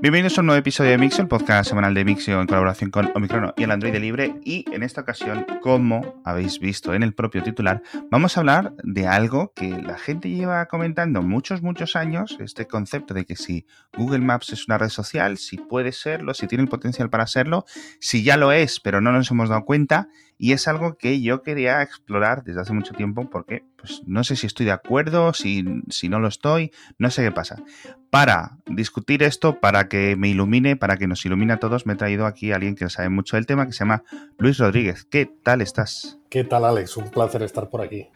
Bienvenidos a un nuevo episodio de Mixio, el podcast semanal de Mixio en colaboración con Omicrono y el Android Libre. Y en esta ocasión, como habéis visto en el propio titular, vamos a hablar de algo que la gente lleva comentando muchos, muchos años, este concepto de que si Google Maps es una red social, si puede serlo, si tiene el potencial para serlo, si ya lo es, pero no nos hemos dado cuenta. Y es algo que yo quería explorar desde hace mucho tiempo porque pues, no sé si estoy de acuerdo, si, si no lo estoy, no sé qué pasa. Para discutir esto, para que me ilumine, para que nos ilumine a todos, me he traído aquí a alguien que sabe mucho del tema, que se llama Luis Rodríguez. ¿Qué tal estás? ¿Qué tal, Alex? Un placer estar por aquí.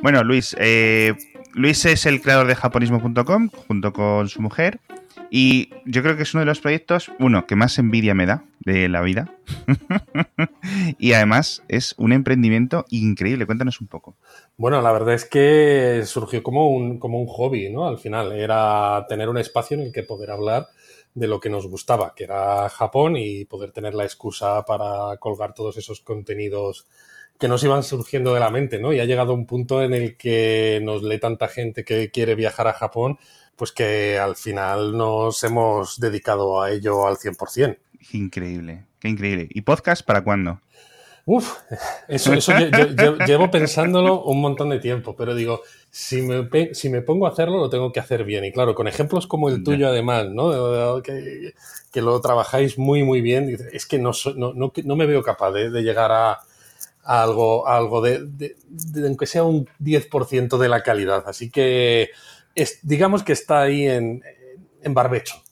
Bueno, Luis, eh, Luis es el creador de japonismo.com junto con su mujer. Y yo creo que es uno de los proyectos, uno, que más envidia me da de la vida. y además es un emprendimiento increíble. Cuéntanos un poco. Bueno, la verdad es que surgió como un, como un hobby, ¿no? Al final, era tener un espacio en el que poder hablar de lo que nos gustaba, que era Japón, y poder tener la excusa para colgar todos esos contenidos que nos iban surgiendo de la mente, ¿no? Y ha llegado un punto en el que nos lee tanta gente que quiere viajar a Japón, pues que al final nos hemos dedicado a ello al 100%. Increíble, qué increíble. ¿Y podcast para cuándo? Uf, eso, eso llevo pensándolo un montón de tiempo, pero digo, si me, si me pongo a hacerlo, lo tengo que hacer bien. Y claro, con ejemplos como el tuyo, además, ¿no? Que, que, lo trabajáis muy, muy bien. Es que no, no, no, me veo capaz de, de llegar a, algo, algo de, de, aunque sea un 10% de la calidad. Así que es, digamos que está ahí en, en barbecho.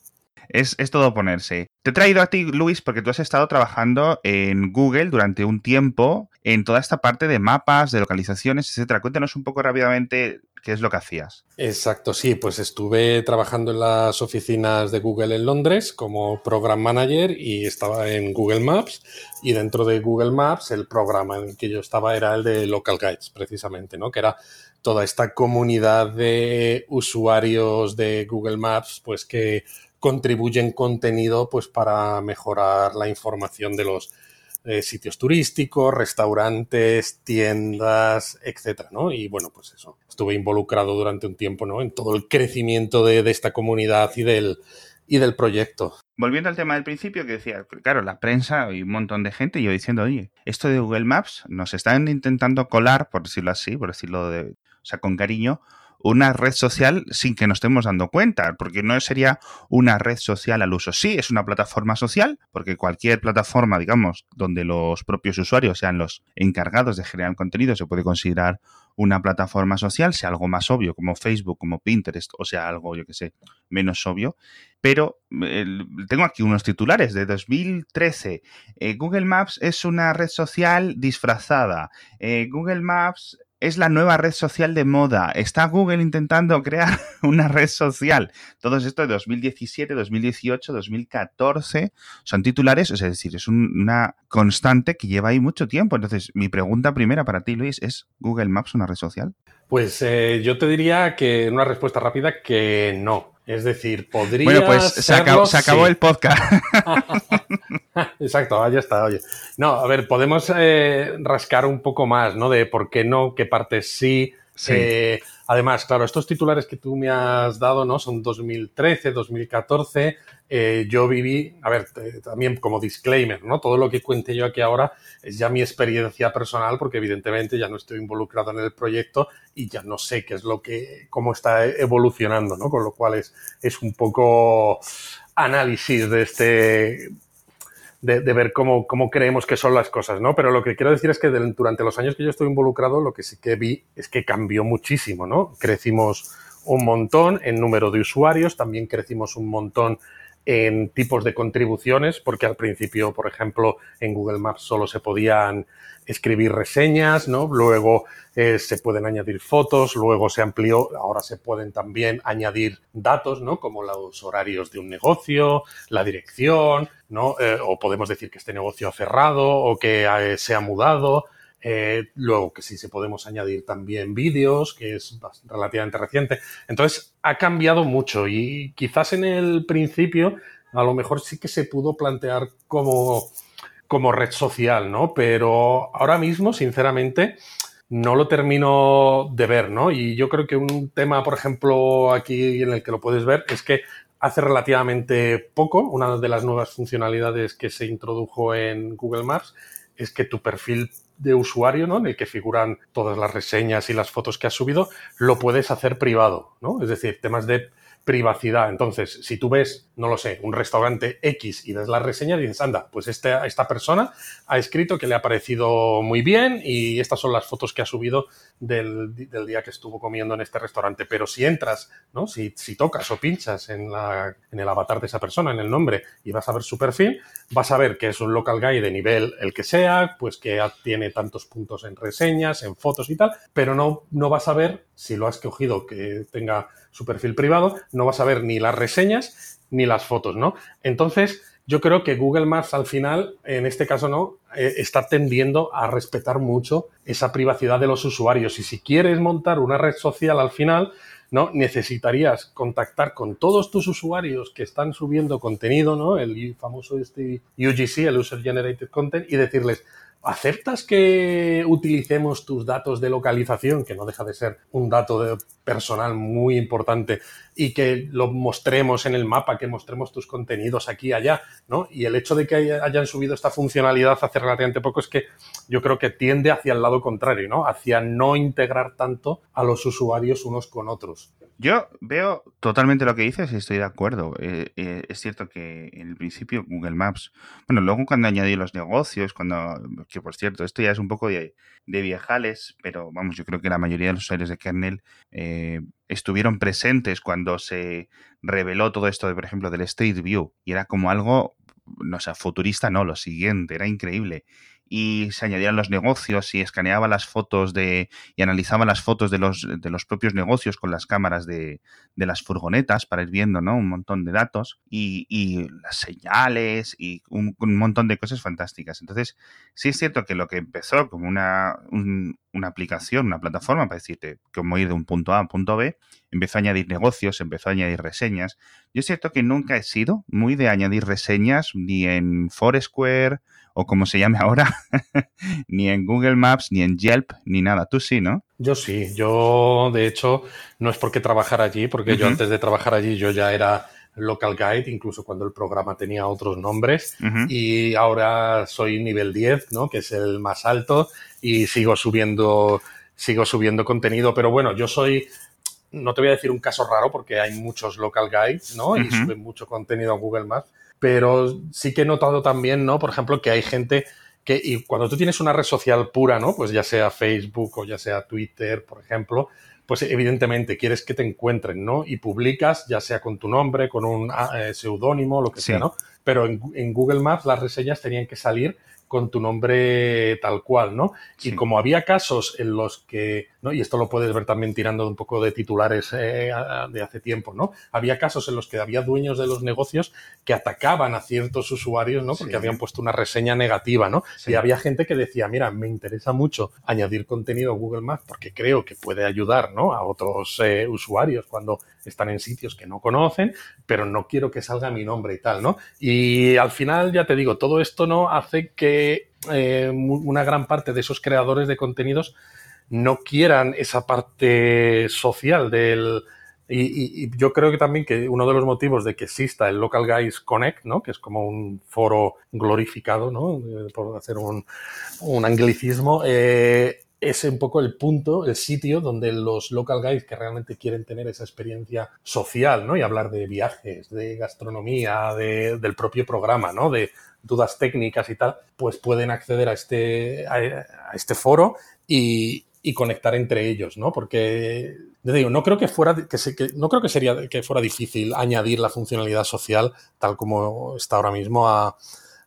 Es, es, todo ponerse. Te he traído a ti, Luis, porque tú has estado trabajando en Google durante un tiempo en toda esta parte de mapas, de localizaciones, etcétera. Cuéntanos un poco rápidamente qué es lo que hacías. Exacto, sí, pues estuve trabajando en las oficinas de Google en Londres como Program Manager y estaba en Google Maps y dentro de Google Maps el programa en el que yo estaba era el de Local Guides, precisamente, ¿no? Que era toda esta comunidad de usuarios de Google Maps, pues que contribuyen contenido pues para mejorar la información de los eh, sitios turísticos, restaurantes, tiendas, etcétera, ¿no? Y bueno, pues eso, estuve involucrado durante un tiempo, ¿no? En todo el crecimiento de, esta comunidad y del, y del proyecto. Volviendo al tema del principio, que decía, claro, la prensa y un montón de gente, yo diciendo, oye, esto de Google Maps nos están intentando colar, por decirlo así, por decirlo de, o sea, con cariño, una red social sin que nos estemos dando cuenta, porque no sería una red social al uso. Sí, es una plataforma social, porque cualquier plataforma, digamos, donde los propios usuarios sean los encargados de generar contenido, se puede considerar una plataforma social, sea algo más obvio como Facebook, como Pinterest, o sea algo, yo que sé, menos obvio. Pero tengo aquí unos titulares de 2013. Eh, Google Maps es una red social disfrazada. Eh, Google Maps es la nueva red social de moda. Está Google intentando crear una red social. Todo esto de 2017, 2018, 2014 son titulares, es decir, es una constante que lleva ahí mucho tiempo. Entonces, mi pregunta primera para ti, Luis, ¿es Google Maps una red social? Pues eh, yo te diría que una respuesta rápida que no. Es decir, podría. Bueno, pues se acabó, se acabó el podcast. Exacto, ya está, oye. No, a ver, podemos eh, rascar un poco más, ¿no? De por qué no, qué partes sí. Sí. Eh, además, claro, estos titulares que tú me has dado, ¿no? Son 2013, 2014. Eh, yo viví, a ver, también como disclaimer, ¿no? Todo lo que cuente yo aquí ahora es ya mi experiencia personal, porque evidentemente ya no estoy involucrado en el proyecto y ya no sé qué es lo que, cómo está evolucionando, ¿no? Con lo cual es, es un poco análisis de este, de, de, ver cómo, cómo, creemos que son las cosas, ¿no? Pero lo que quiero decir es que durante los años que yo estoy involucrado, lo que sí que vi es que cambió muchísimo, ¿no? Crecimos un montón en número de usuarios, también crecimos un montón en tipos de contribuciones, porque al principio, por ejemplo, en Google Maps solo se podían escribir reseñas, ¿no? Luego eh, se pueden añadir fotos, luego se amplió, ahora se pueden también añadir datos, ¿no? Como los horarios de un negocio, la dirección, ¿no? Eh, o podemos decir que este negocio ha cerrado o que eh, se ha mudado. Eh, luego que sí se podemos añadir también vídeos, que es relativamente reciente. Entonces ha cambiado mucho y quizás en el principio a lo mejor sí que se pudo plantear como, como red social, ¿no? Pero ahora mismo, sinceramente, no lo termino de ver, ¿no? Y yo creo que un tema, por ejemplo, aquí en el que lo puedes ver es que hace relativamente poco, una de las nuevas funcionalidades que se introdujo en Google Maps es que tu perfil de usuario, ¿no? En el que figuran todas las reseñas y las fotos que has subido, lo puedes hacer privado, ¿no? Es decir, temas de privacidad. Entonces, si tú ves, no lo sé, un restaurante X y ves la reseña, dices, anda, pues este, esta persona ha escrito que le ha parecido muy bien y estas son las fotos que ha subido del, día que estuvo comiendo en este restaurante. Pero si entras, ¿no? Si, si tocas o pinchas en, la, en el avatar de esa persona, en el nombre, y vas a ver su perfil, vas a ver que es un local guy de nivel el que sea, pues que tiene tantos puntos en reseñas, en fotos y tal, pero no, no vas a ver, si lo has cogido que tenga su perfil privado, no vas a ver ni las reseñas ni las fotos, ¿no? Entonces, yo creo que Google Maps al final, en este caso no, eh, está tendiendo a respetar mucho esa privacidad de los usuarios. Y si quieres montar una red social al final, ¿no? Necesitarías contactar con todos tus usuarios que están subiendo contenido, ¿no? El famoso este UGC, el User Generated Content, y decirles, ¿Aceptas que utilicemos tus datos de localización, que no deja de ser un dato personal muy importante, y que lo mostremos en el mapa, que mostremos tus contenidos aquí y allá, ¿no? Y el hecho de que hayan subido esta funcionalidad hace relativamente poco es que yo creo que tiende hacia el lado contrario, ¿no? Hacia no integrar tanto a los usuarios unos con otros. Yo veo totalmente lo que dices y estoy de acuerdo. Eh, eh, es cierto que en el principio Google Maps, bueno, luego cuando añadí los negocios, cuando, que por cierto, esto ya es un poco de, viejales, pero vamos, yo creo que la mayoría de los usuarios de kernel eh, estuvieron presentes cuando se reveló todo esto, de, por ejemplo, del Street View y era como algo, no sé, futurista, no, lo siguiente, era increíble y se añadían los negocios y escaneaba las fotos de y analizaba las fotos de los, de los propios negocios con las cámaras de, de las furgonetas para ir viendo ¿no? un montón de datos y, y las señales y un, montón de cosas fantásticas. Entonces, sí es cierto que lo que empezó como una, una aplicación, una plataforma para decirte cómo ir de un punto A a un punto B, empezó a añadir negocios, empezó a añadir reseñas. Yo es cierto que nunca he sido muy de añadir reseñas ni en Foursquare o como se llame ahora, ni en Google Maps, ni en Yelp, ni nada. Tú sí, ¿no? Yo sí. Yo, de hecho, no es porque trabajar allí, porque yo antes de trabajar allí yo ya era local guide, incluso cuando el programa tenía otros nombres. Y ahora soy nivel 10, ¿no? Que es el más alto y sigo subiendo, sigo subiendo contenido. Pero bueno, yo soy no te voy a decir un caso raro porque hay muchos local guides, ¿no? Y suben mucho contenido a Google Maps, pero sí que he notado también, ¿no? Por ejemplo, que hay gente que, y cuando tú tienes una red social pura, ¿no? Pues ya sea Facebook o ya sea Twitter, por ejemplo, pues evidentemente quieres que te encuentren, ¿no? Y publicas, ya sea con tu nombre, con un ah, eh, seudónimo, lo que sea, ¿no? Pero en, en, Google Maps las reseñas tenían que salir con tu nombre tal cual, ¿no? Y como había casos en los que, ¿no? Y esto lo puedes ver también tirando un poco de titulares eh, de hace tiempo, ¿no? Había casos en los que había dueños de los negocios que atacaban a ciertos usuarios, ¿no? Porque habían puesto una reseña negativa, ¿no? Y había gente que decía, mira, me interesa mucho añadir contenido a Google Maps porque creo que puede ayudar, ¿no? A otros eh, usuarios cuando están en sitios que no conocen, pero no quiero que salga mi nombre y tal, ¿no? Y al final, ya te digo, todo esto no hace que eh, una gran parte de esos creadores de contenidos no quieran esa parte social del... Y, yo creo que también que uno de los motivos de que exista el Local Guys Connect, ¿no? que es como un foro glorificado, ¿no? por hacer un, un anglicismo, eh, es un poco el punto, el sitio donde los local guides que realmente quieren tener esa experiencia social, ¿no? Y hablar de viajes, de gastronomía, de, del propio programa, ¿no? De dudas técnicas y tal, pues pueden acceder a este, a, este foro y, y, conectar entre ellos, ¿no? Porque, digo, no creo que fuera, que, que, no creo que sería, que fuera difícil añadir la funcionalidad social tal como está ahora mismo a,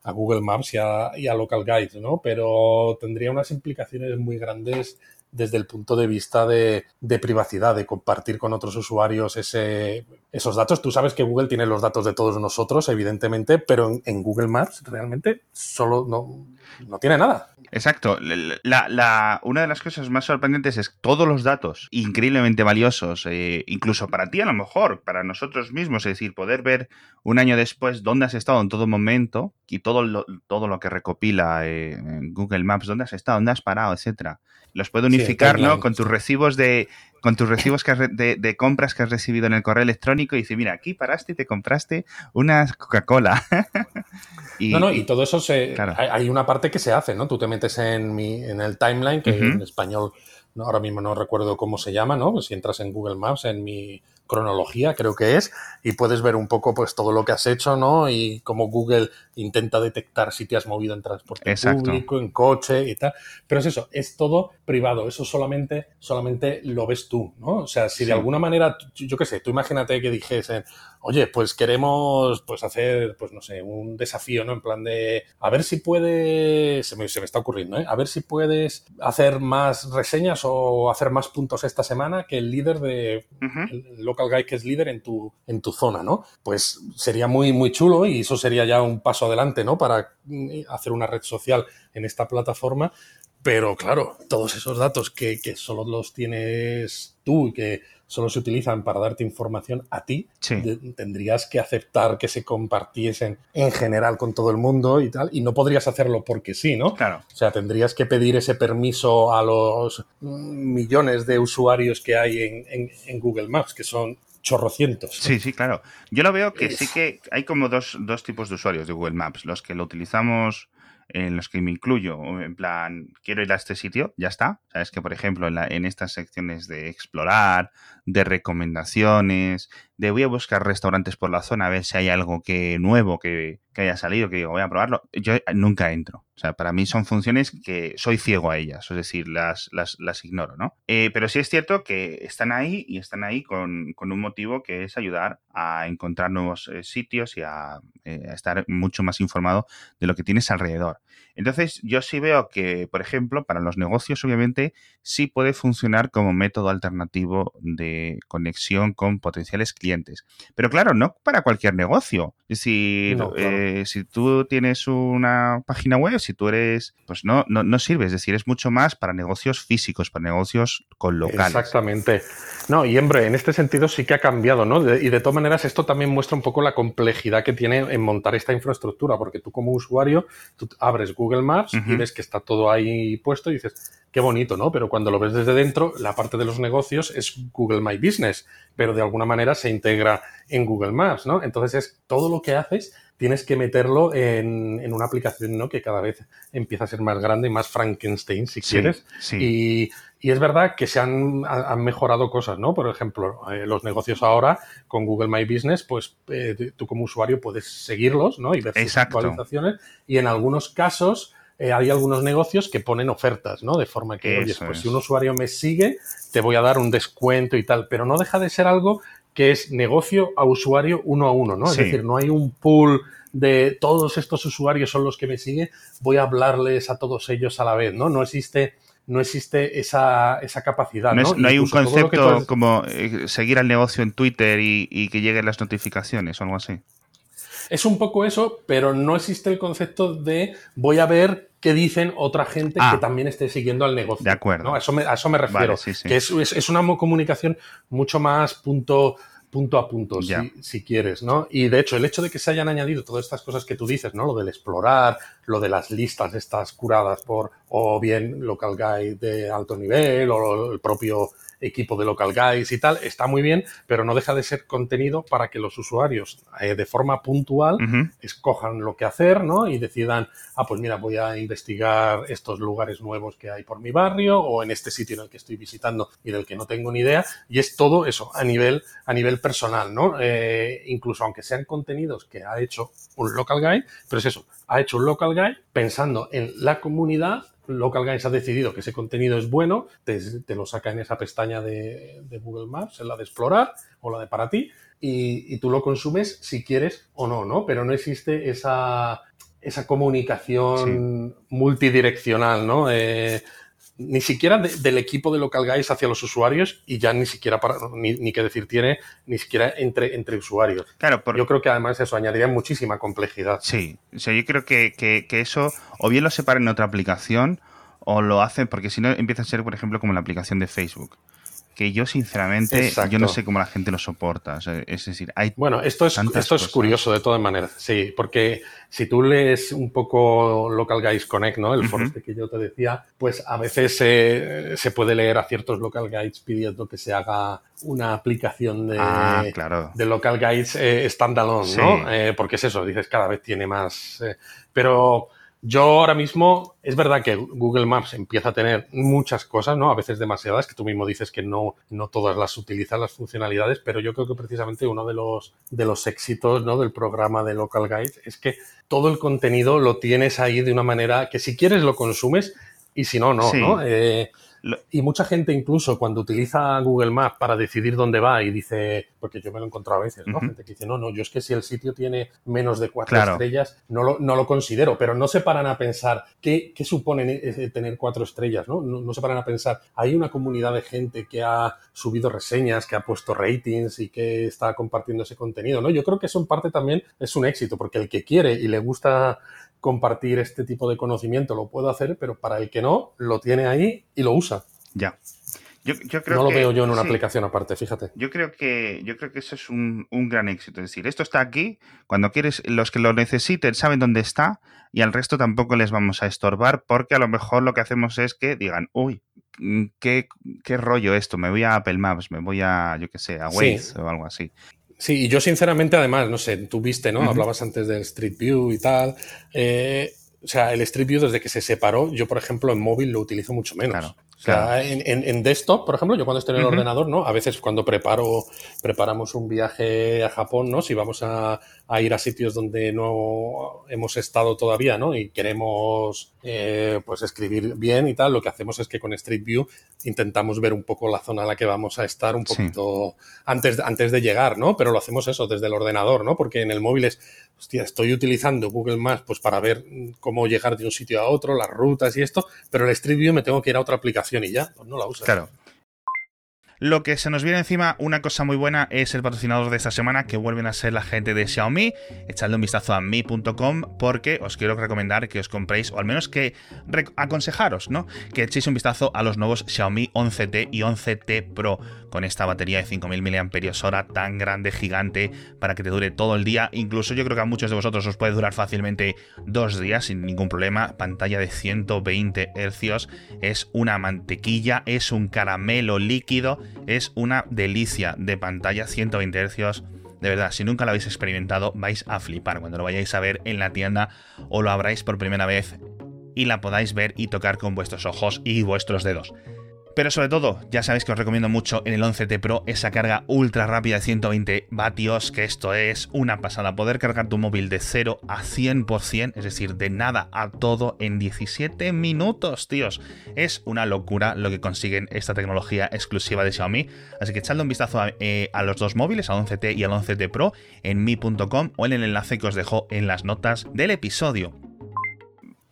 a Google Maps y a, Local Guides, ¿no? Pero tendría unas implicaciones muy grandes desde el punto de vista de, privacidad, de compartir con otros usuarios ese, esos datos. Tú sabes que Google tiene los datos de todos nosotros, evidentemente, pero en, Google Maps realmente solo no, no tiene nada. Exacto. La, una de las cosas más sorprendentes es todos los datos increíblemente valiosos, eh, incluso para ti a lo mejor, para nosotros mismos, es decir, poder ver un año después dónde has estado en todo momento y todo lo, todo lo que recopila eh, en Google Maps, dónde has estado, dónde has parado, etcétera. Los puede unificar, ¿no? Con tus recibos de, con tus recibos de, compras que has recibido en el correo electrónico y dice, mira, aquí paraste y te compraste una Coca-Cola. y, no, no, y todo eso se, hay, una parte que se hace, ¿no? Tú te metes en, mi, en el timeline, que en español ahora mismo no recuerdo cómo se llama, ¿no? Si entras en Google Maps, en mi cronología, creo que es, y puedes ver un poco pues todo lo que has hecho, ¿no? Y cómo Google intenta detectar si te has movido en transporte público, en coche y tal. Pero es eso, es todo privado, eso solamente, solamente lo ves tú, ¿no? O sea, si de alguna manera, yo qué sé, tú imagínate que dijesen, oye, pues queremos pues hacer, pues no sé, un desafío, ¿no? En plan de, a ver si puedes, se me, se me está ocurriendo, ¿eh? A ver si puedes hacer más reseñas o hacer más puntos esta semana que el líder de, local guy que es líder en tu, en tu zona, ¿no? Pues sería muy, muy chulo y eso sería ya un paso adelante, ¿no? Para mm, hacer una red social en esta plataforma. Pero claro, todos esos datos que, que solo los tienes tú y que solo se utilizan para darte información a ti, tendrías que aceptar que se compartiesen en general con todo el mundo y tal, y no podrías hacerlo porque sí, ¿no? Claro. O sea, tendrías que pedir ese permiso a los millones de usuarios que hay en, en, Google Maps, que son chorrocientos. Sí, sí, claro. Yo lo veo que sí que hay como dos, dos tipos de usuarios de Google Maps. Los que lo utilizamos en los que me incluyo, en plan, quiero ir a este sitio, ya está. Sabes que, por ejemplo, en, en estas secciones de explorar, de recomendaciones, de voy a buscar restaurantes por la zona a ver si hay algo que nuevo que, haya salido, que digo, voy a probarlo, yo nunca entro. O sea, para mí son funciones que soy ciego a ellas, es decir, las, las, las ignoro, ¿no? Eh, pero sí es cierto que están ahí y están ahí con, un motivo que es ayudar a encontrar nuevos eh, sitios y a, eh, a estar mucho más informado de lo que tienes alrededor. Entonces, yo sí veo que, por ejemplo, para los negocios, obviamente, sí puede funcionar como método alternativo de conexión con potenciales clientes. Pero claro, no para cualquier negocio. Es decir, eh, si tú tienes una página web, si tú eres, pues no, no, no sirve. Es decir, es mucho más para negocios físicos, para negocios con locales. Exactamente. No, y hombre, en este sentido sí que ha cambiado, ¿no? y de todas maneras, esto también muestra un poco la complejidad que tiene en montar esta infraestructura, porque tú como usuario, tú abres Google Google Maps y ves que está todo ahí puesto y dices, qué bonito, ¿no? Pero cuando lo ves desde dentro, la parte de los negocios es Google My Business, pero de alguna manera se integra en Google Maps, ¿no? Entonces es todo lo que haces tienes que meterlo en, una aplicación ¿no? que cada vez empieza a ser más grande y más Frankenstein, si quieres. Y, es verdad que se han, mejorado cosas, ¿no? Por ejemplo, eh, los negocios ahora con Google My Business, pues eh, tú como usuario puedes seguirlos, ¿no? Y ver sus actualizaciones. Y en algunos casos eh, hay algunos negocios que ponen ofertas, ¿no? De forma que, oye, pues si un usuario me sigue, te voy a dar un descuento y tal. Pero no deja de ser algo que es negocio a usuario uno a uno, ¿no? Es decir, no hay un pool de todos estos usuarios son los que me siguen, voy a hablarles a todos ellos a la vez, ¿no? No existe no existe esa, esa capacidad. No, ¿no? hay un concepto como eh, seguir al negocio en Twitter y, y, que lleguen las notificaciones o algo así. Es un poco eso, pero no existe el concepto de voy a ver que dicen otra gente que ah. también esté siguiendo al negocio. De acuerdo. A, eso me, a eso me refiero. Que es, es, una comunicación mucho más punto punto a punto, si, si, quieres, ¿no? Y de hecho, el hecho de que se hayan añadido todas estas cosas que tú dices, ¿no? Lo del explorar, lo de las listas estas curadas por, o bien local guide de alto nivel, o el propio equipo de local guys y tal, está muy bien, pero no deja de ser contenido para que los usuarios eh, de forma puntual escojan lo que hacer, ¿no? Y decidan, ah, pues mira, voy a investigar estos lugares nuevos que hay por mi barrio o en este sitio en el que estoy visitando y del que no tengo ni idea. Y es todo eso a nivel, a nivel personal, ¿no? Eh, incluso aunque sean contenidos que ha hecho un local guide, pero es eso, ha hecho un local guide pensando en la comunidad Local Guys ha decidido que ese contenido es bueno, te, lo saca en esa pestaña de, Google Maps, en la de explorar o la de para ti, y, tú lo consumes si quieres o no, ¿no? Pero no existe esa, esa comunicación multidireccional, ¿no? Eh, ni siquiera del equipo de Local Guys hacia los usuarios y ya ni siquiera, para, ni, ni que decir tiene, ni siquiera entre, entre usuarios. Claro, Yo creo que además eso añadiría muchísima complejidad. Sí, o sea, yo creo que, que, que eso o bien lo separan en otra aplicación o lo hacen, porque si no empieza a ser, por ejemplo, como la aplicación de Facebook que yo sinceramente, yo no sé cómo la gente lo soporta. es decir, hay Bueno, esto es, esto es curioso de todas maneras, sí, porque si tú lees un poco Local Guides Connect, ¿no? El foro este que yo te decía, pues a veces se puede leer a ciertos Local Guides pidiendo que se haga una aplicación de, ah, de Local Guides eh, standalone, ¿no? Eh, porque es eso, dices, cada vez tiene más... Eh, pero yo ahora mismo, es verdad que Google Maps empieza a tener muchas cosas, ¿no? A veces demasiadas, que tú mismo dices que no, no todas las utilizan las funcionalidades, pero yo creo que precisamente uno de los, de los éxitos, ¿no? Del programa de Local Guides es que todo el contenido lo tienes ahí de una manera que si quieres lo consumes y si no, no, ¿no? Eh, y mucha gente incluso cuando utiliza Google Maps para decidir dónde va y dice, porque yo me lo he encontrado a veces, ¿no? Gente que dice, no, no, yo es que si el sitio tiene menos de cuatro estrellas, no lo, no lo considero, pero no se paran a pensar qué, qué supone tener cuatro estrellas, ¿no? ¿no? se paran a pensar, hay una comunidad de gente que ha subido reseñas, que ha puesto ratings y que está compartiendo ese contenido, ¿no? Yo creo que eso en parte también es un éxito, porque el que quiere y le gusta compartir este tipo de conocimiento lo puedo hacer, pero para el que no, lo tiene ahí y lo usa. Ya. Yo, creo no lo veo yo en una aplicación aparte, fíjate. Yo creo que, yo creo que eso es un, gran éxito. Es decir, esto está aquí, cuando quieres, los que lo necesiten saben dónde está y al resto tampoco les vamos a estorbar porque a lo mejor lo que hacemos es que digan, uy, ¿qué, qué rollo esto? Me voy a Apple Maps, me voy a, yo qué sé, a Waze o algo así. Sí, y yo sinceramente, además, no sé, tú viste, ¿no? Hablabas antes del Street View y tal. Eh, o sea, el Street View desde que se separó, yo, por ejemplo, en móvil lo utilizo mucho menos. Claro. O sea, en, en, desktop, por ejemplo, yo cuando estoy en el ordenador, ¿no? A veces cuando preparo, preparamos un viaje a Japón, ¿no? Si vamos a, a ir a sitios donde no hemos estado todavía, ¿no? Y queremos, eh, pues, escribir bien y tal, lo que hacemos es que con Street View intentamos ver un poco la zona a la que vamos a estar un poquito antes, antes de llegar, ¿no? Pero lo hacemos eso desde el ordenador, ¿no? Porque en el móvil es, hostia, estoy utilizando Google Maps pues para ver cómo llegar de un sitio a otro, las rutas y esto, pero el Street View me tengo que ir a otra aplicación y ya, pues no la uso. Claro. Lo que se nos viene encima, una cosa muy buena, es el patrocinador de esta semana, que vuelven a ser la gente de Xiaomi. Echadle un vistazo a mi.com porque os quiero recomendar que os compréis, o al menos que aconsejaros, ¿no? Que echéis un vistazo a los nuevos Xiaomi 11T y 11T Pro, con esta batería de 5000 mAh tan grande, gigante, para que te dure todo el día. Incluso yo creo que a muchos de vosotros os puede durar fácilmente dos días sin ningún problema. Pantalla de 120 Hz, es una mantequilla, es un caramelo líquido es una delicia de pantalla 120 Hz. De verdad, si nunca lo habéis experimentado, vais a flipar cuando lo vayáis a ver en la tienda o lo abráis por primera vez y la podáis ver y tocar con vuestros ojos y vuestros dedos. Pero sobre todo, ya sabéis que os recomiendo mucho en el 11T Pro esa carga ultra rápida de 120 vatios, que esto es una pasada. Poder cargar tu móvil de 0 a 100%, es decir, de nada a todo en 17 minutos, tíos. Es una locura lo que consiguen esta tecnología exclusiva de Xiaomi. Así que echadle un vistazo a, eh, los dos móviles, al 11T y al 11T Pro, en mi.com o en el enlace que os dejo en las notas del episodio.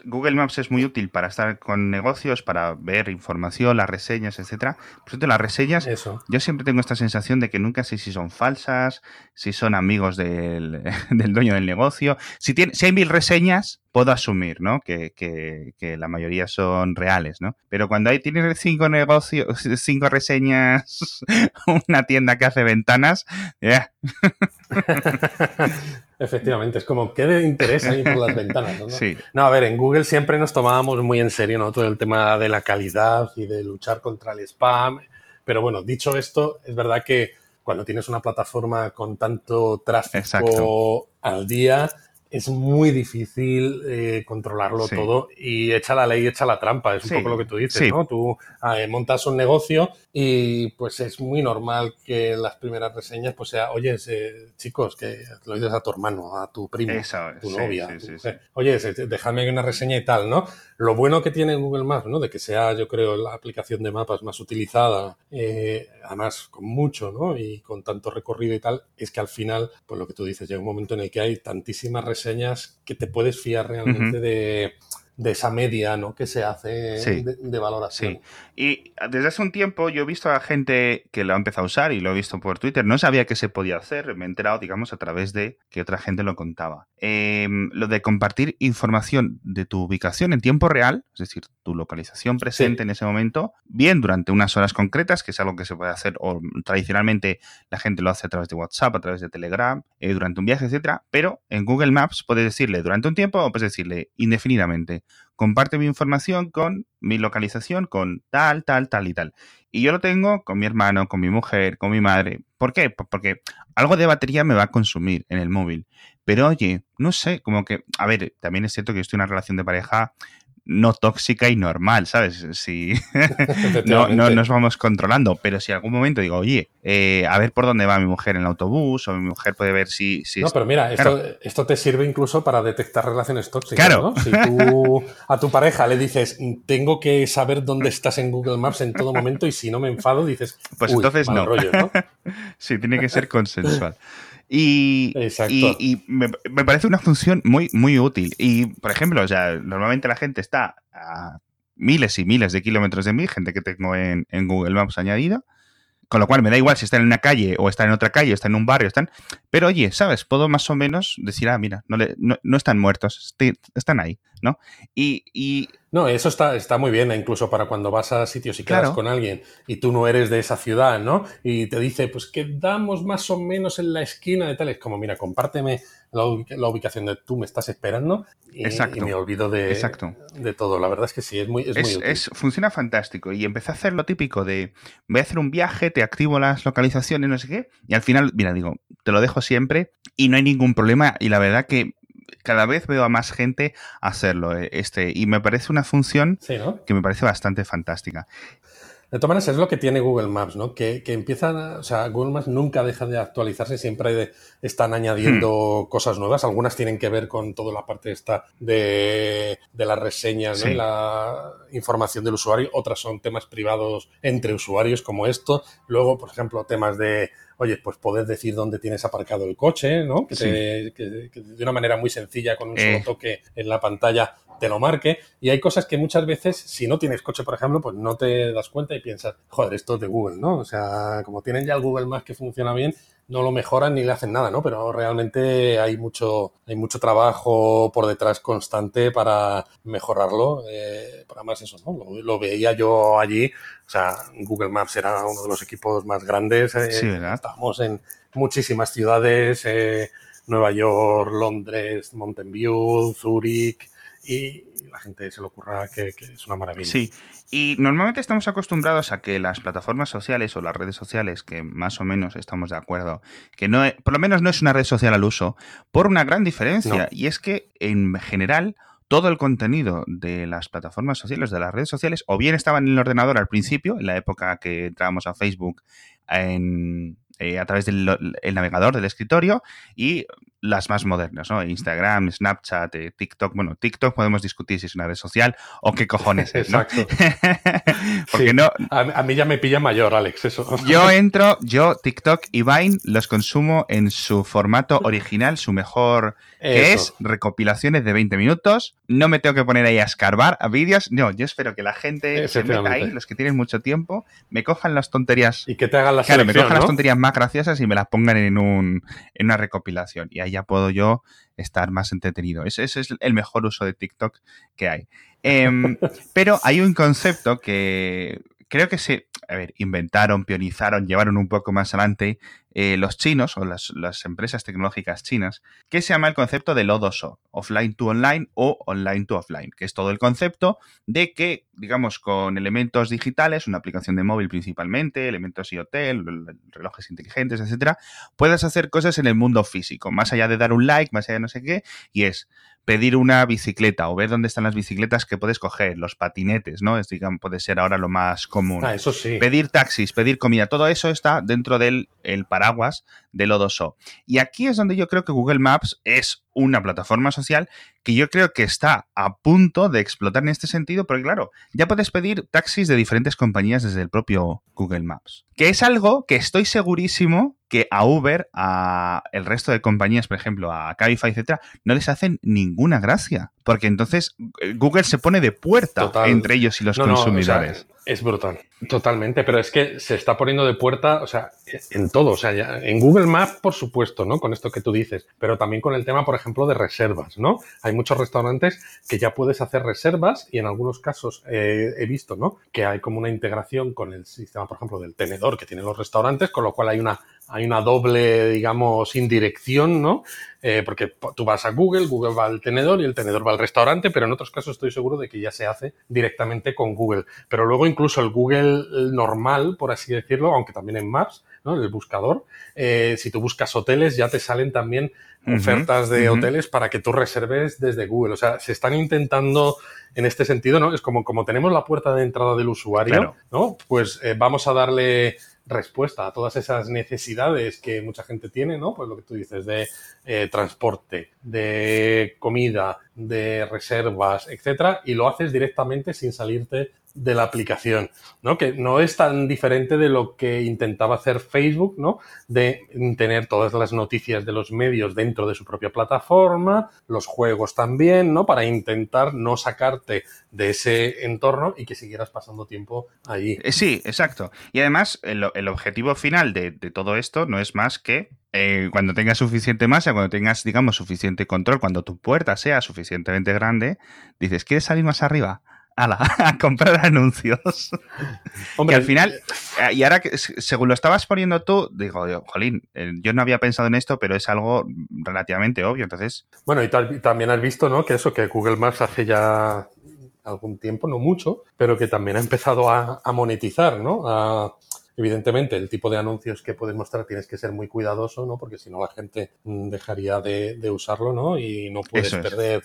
Google Maps es muy útil para estar con negocios, para ver información, las reseñas, etcétera. Por cierto, las reseñas, yo siempre tengo esta sensación de que nunca sé si son falsas, si son amigos del, dueño del negocio. Si, tiene, si hay mil reseñas, puedo asumir, ¿no? Que, la mayoría son reales, ¿no? Pero cuando hay, tienes cinco negocios, cinco reseñas, una tienda que hace ventanas, ya. Efectivamente, es como, ¿qué de interés hay por las ventanas? ¿no? no, a ver, en Google siempre nos tomábamos muy en serio ¿no? todo el tema de la calidad y de luchar contra el spam. Pero bueno, dicho esto, es verdad que cuando tienes una plataforma con tanto tráfico al día, es muy difícil eh, controlarlo todo y echa la ley, echa la trampa, es un poco lo que tú dices, ¿no? Tú eh, montas un negocio y pues es muy normal que las primeras reseñas pues sea, oye, chicos, que lo dices a tu hermano, a tu primo, a tu novia, oye, déjame una reseña y tal, ¿no? Lo bueno que tiene Google Maps, ¿no? De que sea, yo creo, la aplicación de mapas más utilizada, eh, además con mucho, ¿no? Y con tanto recorrido y tal, es que al final, pues lo que tú dices, llega un momento en el que hay tantísimas reseñas que te puedes fiar realmente de de esa media ¿no? que se hace de, valoración. Y desde hace un tiempo yo he visto a gente que lo ha empezado a usar y lo he visto por Twitter. No sabía que se podía hacer, me he enterado, digamos, a través de que otra gente lo contaba. em, lo de compartir información de tu ubicación en tiempo real, es decir, tu localización presente en ese momento, bien durante unas horas concretas, que es algo que se puede hacer, o tradicionalmente la gente lo hace a través de WhatsApp, a través de Telegram, eh, durante un viaje, etcétera, pero en Google Maps puedes decirle durante un tiempo o puedes decirle indefinidamente, comparte mi información con mi localización, con tal, tal, tal y tal. Y yo lo tengo con mi hermano, con mi mujer, con mi madre. ¿Por qué? Porque algo de batería me va a consumir en el móvil. Pero oye, no sé, como que, a ver, también es cierto que yo estoy en una relación de pareja no tóxica y normal, ¿sabes? Si no, no, nos vamos controlando, pero si algún momento digo, oye, eh, a ver por dónde va mi mujer en el autobús, o mi mujer puede ver si... si no, pero mira, esto, te sirve incluso para detectar relaciones tóxicas, claro. Si tú a tu pareja le dices, tengo que saber dónde estás en Google Maps en todo momento y si no me enfado, dices, pues entonces no. Rollo, ¿no? sí, tiene que ser consensual. Y, y, me, parece una función muy, muy útil. Y, por ejemplo, o sea, normalmente la gente está a miles y miles de kilómetros de mí, gente que tengo en, en Google Maps añadida. Con lo cual me da igual si están en una calle o están en otra calle, o están en un barrio, están. Pero oye, ¿sabes? Puedo más o menos decir, ah, mira, no, le, no, están muertos, están ahí, ¿no? Y, y no, eso está, está muy bien, incluso para cuando vas a sitios y quedas con alguien y tú no eres de esa ciudad, ¿no? Y te dice, pues quedamos más o menos en la esquina de tal. Es como, mira, compárteme la, ubicación de tú me estás esperando y, me olvido de, Exacto. de todo. La verdad es que sí, es muy, es, muy útil. funciona fantástico. Y empecé a hacer lo típico de voy a hacer un viaje, te activo las localizaciones, no sé qué. Y al final, mira, digo, te lo dejo siempre y no hay ningún problema. Y la verdad que cada vez veo a más gente hacerlo. Eh, este, y me parece una función que me parece bastante fantástica. De todas maneras, es lo que tiene Google Maps, ¿no? Que, que empiezan, o sea, Google Maps nunca deja de actualizarse, siempre están añadiendo hmm. cosas nuevas. Algunas tienen que ver con toda la parte esta de, de las reseñas, la información del usuario. Otras son temas privados entre usuarios, como esto. Luego, por ejemplo, temas de oye, pues poder decir dónde tienes aparcado el coche, ¿no? Que, de una manera muy sencilla, con un solo eh. toque en la pantalla, te lo marque. Y hay cosas que muchas veces, si no tienes coche, por ejemplo, pues no te das cuenta y piensas, joder, esto es de Google, ¿no? O sea, como tienen ya el Google Maps que funciona bien, no lo mejoran ni le hacen nada, ¿no? Pero realmente hay mucho, hay mucho trabajo por detrás constante para mejorarlo. Eh, para más eso, ¿no? Lo, veía yo allí. O sea, Google Maps era uno de los equipos más grandes. Eh, sí, ¿verdad? Estábamos en muchísimas ciudades. Eh, Nueva York, Londres, Mountain View, Zurich, y la gente se le ocurra que, es una maravilla. Sí, y normalmente estamos acostumbrados a que las plataformas sociales o las redes sociales, que más o menos estamos de acuerdo, que no, por lo menos no es una red social al uso, por una gran diferencia, y es que en general todo el contenido de las plataformas sociales, de las redes sociales, o bien estaba en el ordenador al principio, en la época que entrábamos a Facebook en, eh, a través del navegador del escritorio, y las más modernas, ¿no? Instagram, Snapchat, eh, TikTok. Bueno, TikTok podemos discutir si es una red social o qué cojones es, ¿no? Exacto. Porque no... A, mí ya me pilla mayor, Alex, eso. yo entro, yo TikTok y Vine los consumo en su formato original, su mejor, que es recopilaciones de 20 minutos. No me tengo que poner ahí a escarbar a vídeos. No, yo espero que la gente se meta ahí, los que tienen mucho tiempo, me cojan las tonterías. Y que te hagan las Claro, me cojan las tonterías más graciosas y me las pongan en, un, en una recopilación. Y ahí ya puedo yo estar más entretenido. Ese, es el mejor uso de TikTok que hay. Em, pero hay un concepto que creo que se, a ver, inventaron, pionizaron, llevaron un poco más adelante eh, los chinos o las, empresas tecnológicas chinas, que se llama el concepto de O2O, offline to online o online to offline, que es todo el concepto de que, digamos, con elementos digitales, una aplicación de móvil principalmente, elementos IoT, relojes inteligentes, etcétera, puedas hacer cosas en el mundo físico, más allá de dar un like, más allá de no sé qué, y es pedir una bicicleta o ver dónde están las bicicletas que puedes coger, los patinetes, ¿no? Es, digamos, puede ser ahora lo más común. Ah, eso sí. Pedir taxis, pedir comida, todo eso está dentro del el paraguas del O2O. Y aquí es donde yo creo que Google Maps es una plataforma social que yo creo que está a punto de explotar en este sentido, porque claro, ya puedes pedir taxis de diferentes compañías desde el propio Google Maps. Que es algo que estoy segurísimo que a Uber, a el resto de compañías, por ejemplo, a Cabify, etcétera, no les hacen ninguna gracia. Porque entonces eh, Google se pone de puerta entre ellos y los consumidores. Es brutal, totalmente, pero es que se está poniendo de puerta, o sea, en todo, o sea, ya, en Google Maps, por supuesto, ¿no? Con esto que tú dices, pero también con el tema, por ejemplo, de reservas, ¿no? Hay muchos restaurantes que ya puedes hacer reservas y en algunos casos eh, he visto, ¿no? Que hay como una integración con el sistema, por ejemplo, del tenedor que tienen los restaurantes, con lo cual hay una hay una doble, digamos, indirección, ¿no? Eh, porque tú vas a Google, Google va al tenedor y el tenedor va al restaurante, pero en otros casos estoy seguro de que ya se hace directamente con Google. Pero luego incluso el Google normal, por así decirlo, aunque también en Maps, ¿no? El buscador, eh, si tú buscas hoteles ya te salen también ofertas de hoteles para que tú reserves desde Google. O sea, se están intentando en este sentido, ¿no? Es como, como tenemos la puerta de entrada del usuario, ¿no? Pues eh, vamos a darle respuesta a todas esas necesidades que mucha gente tiene, ¿no? Pues lo que tú dices de eh, transporte, de comida, de reservas, etcétera, y lo haces directamente sin salirte de la aplicación, ¿no? Que no es tan diferente de lo que intentaba hacer Facebook, ¿no? De tener todas las noticias de los medios dentro de su propia plataforma, los juegos también, ¿no? Para intentar no sacarte de ese entorno y que siguieras pasando tiempo allí. Eh, sí, exacto. Y además, el, objetivo final de, todo esto no es más que eh, cuando tengas suficiente masa, cuando tengas, digamos, suficiente control, cuando tu puerta sea suficientemente grande, dices, ¿quieres salir más arriba? ala, a comprar anuncios. Hombre, que al final, eh, y ahora que según lo estabas poniendo tú, digo, jolín, eh, yo no había pensado en esto, pero es algo relativamente obvio, entonces... Bueno, y también has visto, ¿no? Que eso, que Google Maps hace ya algún tiempo, no mucho, pero que también ha empezado a, monetizar, ¿no? Evidentemente, el tipo de anuncios que puedes mostrar tienes que ser muy cuidadoso, ¿no? Porque si no la gente mm, dejaría de, usarlo, ¿no? Y no puedes perder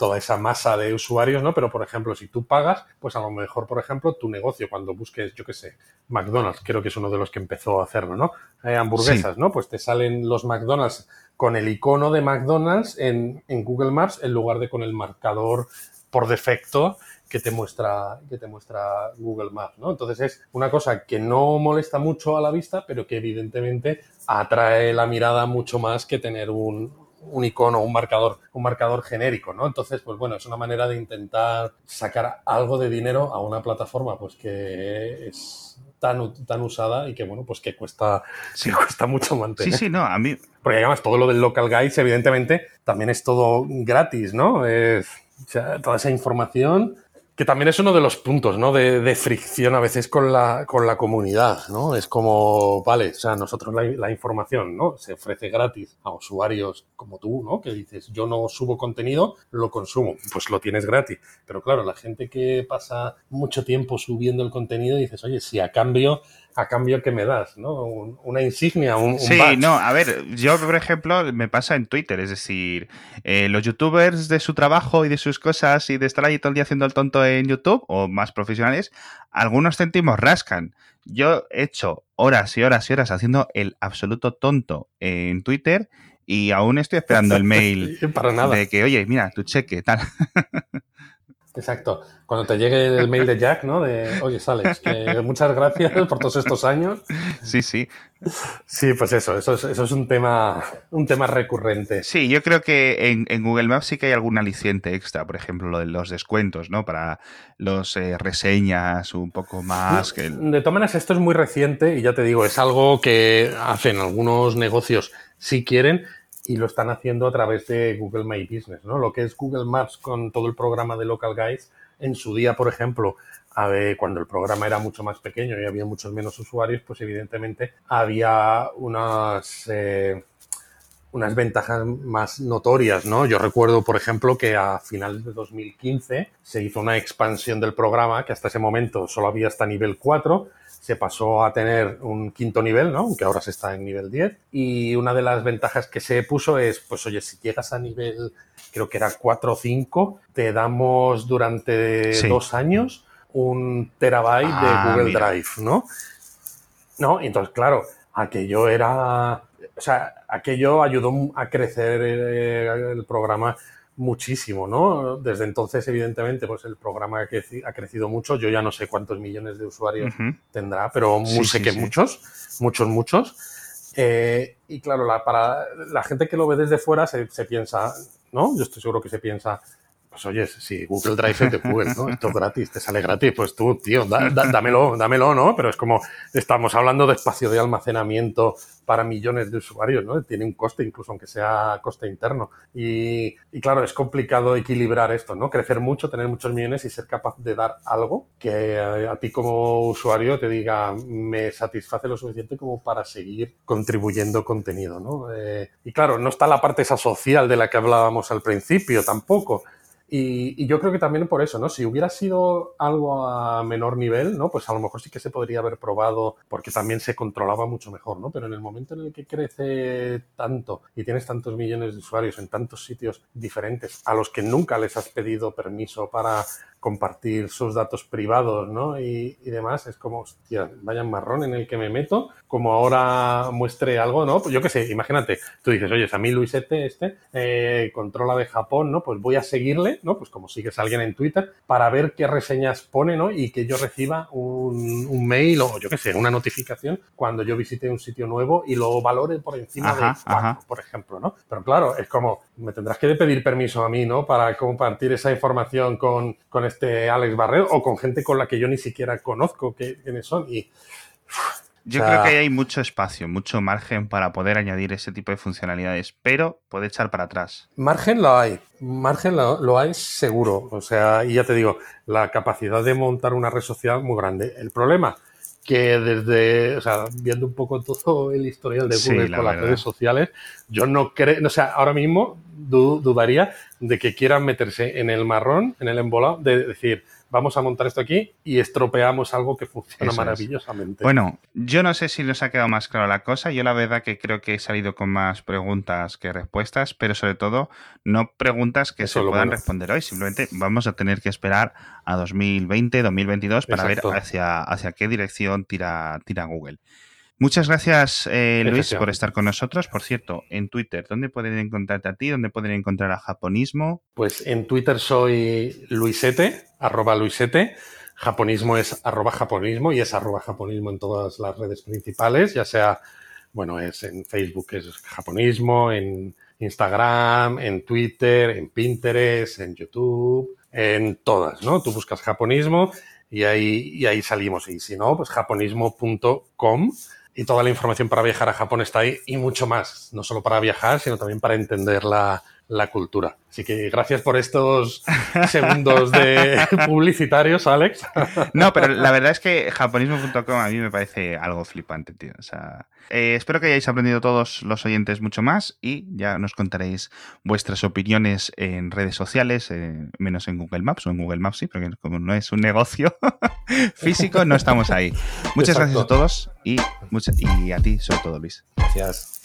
toda esa masa de usuarios, ¿no? Pero, por ejemplo, si tú pagas, pues a lo mejor, por ejemplo, tu negocio, cuando busques, yo qué sé, McDonald's, creo que es uno de los que empezó a hacerlo, ¿no? Eh, hamburguesas, ¿no? Pues te salen los McDonald's con el icono de McDonald's en, en, Google Maps en lugar de con el marcador por defecto que te muestra que te muestra Google Maps, ¿no? Entonces es una cosa que no molesta mucho a la vista, pero que evidentemente atrae la mirada mucho más que tener un, un icono, un marcador, un marcador genérico, ¿no? Entonces, pues bueno, es una manera de intentar sacar algo de dinero a una plataforma, pues que es tan, tan usada y que, bueno, pues que cuesta, sí. cuesta mucho mantener. Sí, sí, no, a mí... Porque además todo lo del local guides, evidentemente, también es todo gratis, ¿no? Es, toda esa información que también es uno de los puntos, ¿no? De, fricción a veces con la, con la comunidad, ¿no? Es como, vale, o sea, nosotros la, información, ¿no? Se ofrece gratis a usuarios como tú, ¿no? Que dices, yo no subo contenido, lo consumo, pues lo tienes gratis. Pero claro, la gente que pasa mucho tiempo subiendo el contenido, dices, oye, si a cambio a cambio que me das, ¿no? una insignia, un, Sí, no, a ver, yo por ejemplo me pasa en Twitter, es decir, eh, los youtubers de su trabajo y de sus cosas y de estar ahí todo el día haciendo el tonto en YouTube o más profesionales, algunos céntimos rascan. Yo he hecho horas y horas y horas haciendo el absoluto tonto en Twitter y aún estoy esperando el mail Para nada. de que, oye, mira, tu cheque, tal. Exacto. Cuando te llegue el mail de Jack, ¿no? De, oye, que muchas gracias por todos estos años. Sí, sí. Sí, pues eso, eso es, eso es un tema, un tema recurrente. Sí, yo creo que en, Google Maps sí que hay algún aliciente extra, por ejemplo, lo de los descuentos, ¿no? Para los eh, reseñas un poco más. Que De todas maneras, esto es muy reciente y ya te digo, es algo que hacen algunos negocios si quieren, y lo están haciendo a través de Google My Business, ¿no? Lo que es Google Maps con todo el programa de Local Guides, en su día, por ejemplo, cuando el programa era mucho más pequeño y había muchos menos usuarios, pues evidentemente había unas, eh, unas ventajas más notorias, ¿no? Yo recuerdo, por ejemplo, que a finales de 2015 se hizo una expansión del programa que hasta ese momento solo había hasta nivel 4 se pasó a tener un quinto nivel, ¿no? Aunque ahora se está en nivel 10. Y una de las ventajas que se puso es, pues oye, si llegas a nivel, creo que era 4 o 5, te damos durante dos años un terabyte de ah, Google Drive, ¿no? ¿No? Entonces, claro, aquello era, o sea, aquello ayudó a crecer eh, el programa muchísimo, ¿no? Desde entonces, evidentemente, pues el programa ha crecido mucho. Yo ya no sé cuántos millones de usuarios tendrá, pero sé que muchos, muchos, muchos. Eh, y claro, la, para la gente que lo ve desde fuera se, piensa, ¿no? Yo estoy seguro que se piensa, pues oye, si Google Drive es de Google, ¿no? Esto es gratis, te sale gratis, pues tú, tío, dámelo, dámelo, ¿no? Pero es como, estamos hablando de espacio de almacenamiento para millones de usuarios, ¿no? Tiene un coste, incluso aunque sea coste interno. Y, y, claro, es complicado equilibrar esto, ¿no? Crecer mucho, tener muchos millones y ser capaz de dar algo que a, ti como usuario te diga, me satisface lo suficiente como para seguir contribuyendo contenido, ¿no? Eh, y claro, no está la parte esa social de la que hablábamos al principio tampoco. Y, yo creo que también por eso, ¿no? Si hubiera sido algo a menor nivel, ¿no? Pues a lo mejor sí que se podría haber probado porque también se controlaba mucho mejor, ¿no? Pero en el momento en el que crece tanto y tienes tantos millones de usuarios en tantos sitios diferentes a los que nunca les has pedido permiso para compartir sus datos privados, ¿no? Y, demás, es como, hostia, vaya marrón en el que me meto, como ahora muestre algo, ¿no? Pues yo qué sé, imagínate, tú dices, oye, a mí Luisete este eh, controla de Japón, ¿no? Pues voy a seguirle, ¿no? Pues como sigues a alguien en Twitter, para ver qué reseñas pone, ¿no? Y que yo reciba un, mail o yo qué sé, una notificación cuando yo visite un sitio nuevo y lo valore por encima de por ejemplo, ¿no? Pero claro, es como, me tendrás que pedir permiso a mí, ¿no? Para compartir esa información con, con este Alex Barrero o con gente con la que yo ni siquiera conozco quiénes son. Y, yo creo que hay mucho espacio, mucho margen para poder añadir ese tipo de funcionalidades, pero puede echar para atrás. Margen lo hay, margen lo, hay seguro. O sea, y ya te digo, la capacidad de montar una red social muy grande. El problema que desde, o sea, viendo un poco todo el historial de Google con las redes sociales, yo no creo, o sea, ahora mismo dudaría de que quieran meterse en el marrón, en el embolado, de decir, vamos a montar esto aquí y estropeamos algo que funciona maravillosamente. Bueno, yo no sé si nos ha quedado más claro la cosa. Yo la verdad que creo que he salido con más preguntas que respuestas, pero sobre todo no preguntas que se puedan responder hoy. Simplemente vamos a tener que esperar a 2020, 2022 para ver hacia, hacia qué dirección tira, tira Google. Muchas gracias, eh, Luis, por estar con nosotros. Por cierto, en Twitter, ¿dónde pueden encontrarte a ti? ¿Dónde pueden encontrar a Japonismo? Pues en Twitter soy Luisete, arroba Luisete. Japonismo es arroba japonismo y es arroba japonismo en todas las redes principales, ya sea, bueno, es en Facebook es japonismo, en Instagram, en Twitter, en Pinterest, en YouTube, en todas, ¿no? Tú buscas japonismo y ahí, y ahí salimos. Y si no, pues japonismo.com y toda la información para viajar a Japón está ahí y mucho más, no solo para viajar, sino también para entender la, la cultura. Así que gracias por estos segundos de publicitarios, Alex. No, pero la verdad es que japonismo.com a mí me parece algo flipante, tío. O sea, eh, espero que hayáis aprendido todos los oyentes mucho más y ya nos contaréis vuestras opiniones en redes sociales, eh, menos en Google Maps o en Google Maps, sí, porque como no es un negocio físico, no estamos ahí. Muchas gracias a todos y, y a ti sobre todo, Luis. Gracias.